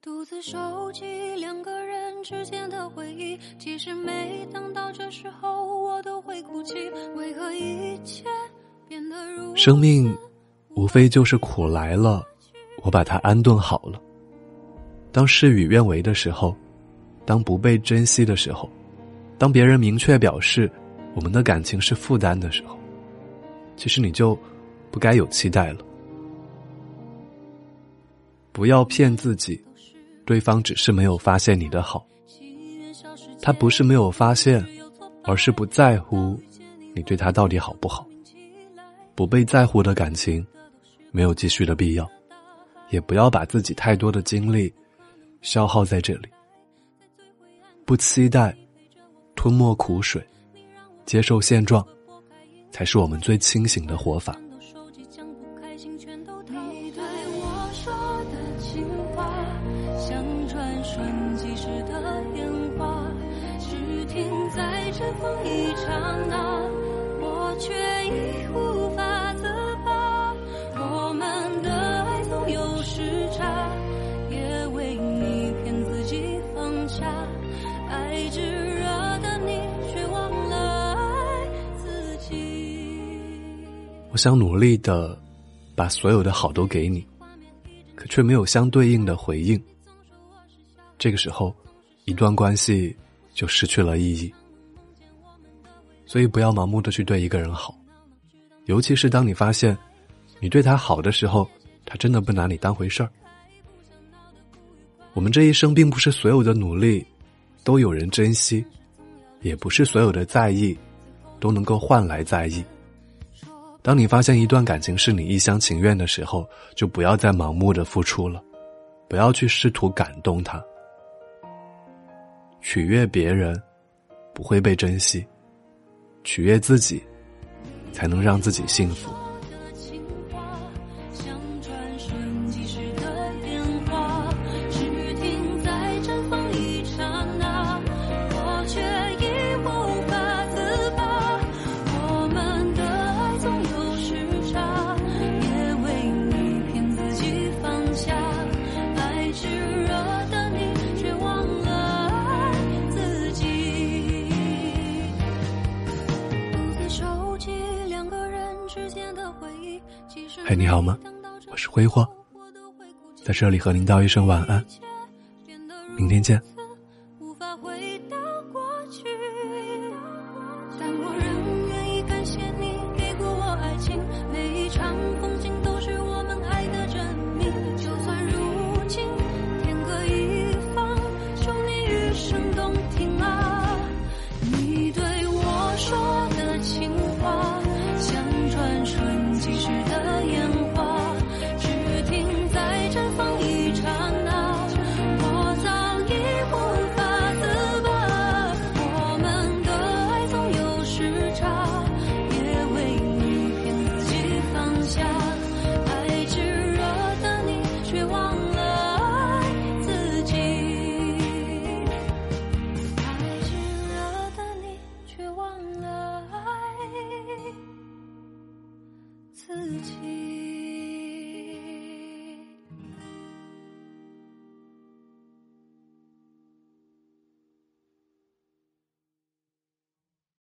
独自收集两个人之间的回忆，其实每当到这时候，我都会哭泣。为何一切变得如此生命无非就是苦来了，我把它安顿好了。当事与愿违的时候，当不被珍惜的时候，当别人明确表示我们的感情是负担的时候，其实你就不该有期待了。不要骗自己，对方只是没有发现你的好，他不是没有发现，而是不在乎你对他到底好不好。不被在乎的感情，没有继续的必要，也不要把自己太多的精力消耗在这里。不期待，吞没苦水，接受现状，才是我们最清醒的活法。说的情话，像转瞬即逝的烟花，只停在尘封一刹那，我却已无法自拔。我们的爱总有时差，也为你骗自己放下，爱炙热的你却忘了爱自己。我想努力的把所有的好都给你，可却没有相对应的回应。这个时候，一段关系就失去了意义。所以，不要盲目的去对一个人好，尤其是当你发现你对他好的时候，他真的不拿你当回事儿。我们这一生，并不是所有的努力都有人珍惜，也不是所有的在意都能够换来在意。当你发现一段感情是你一厢情愿的时候，就不要再盲目的付出了，不要去试图感动他。取悦别人不会被珍惜，取悦自己才能让自己幸福。之间的回忆。其实嘿你好吗我是挥霍在这里和您道一声晚安，明天见。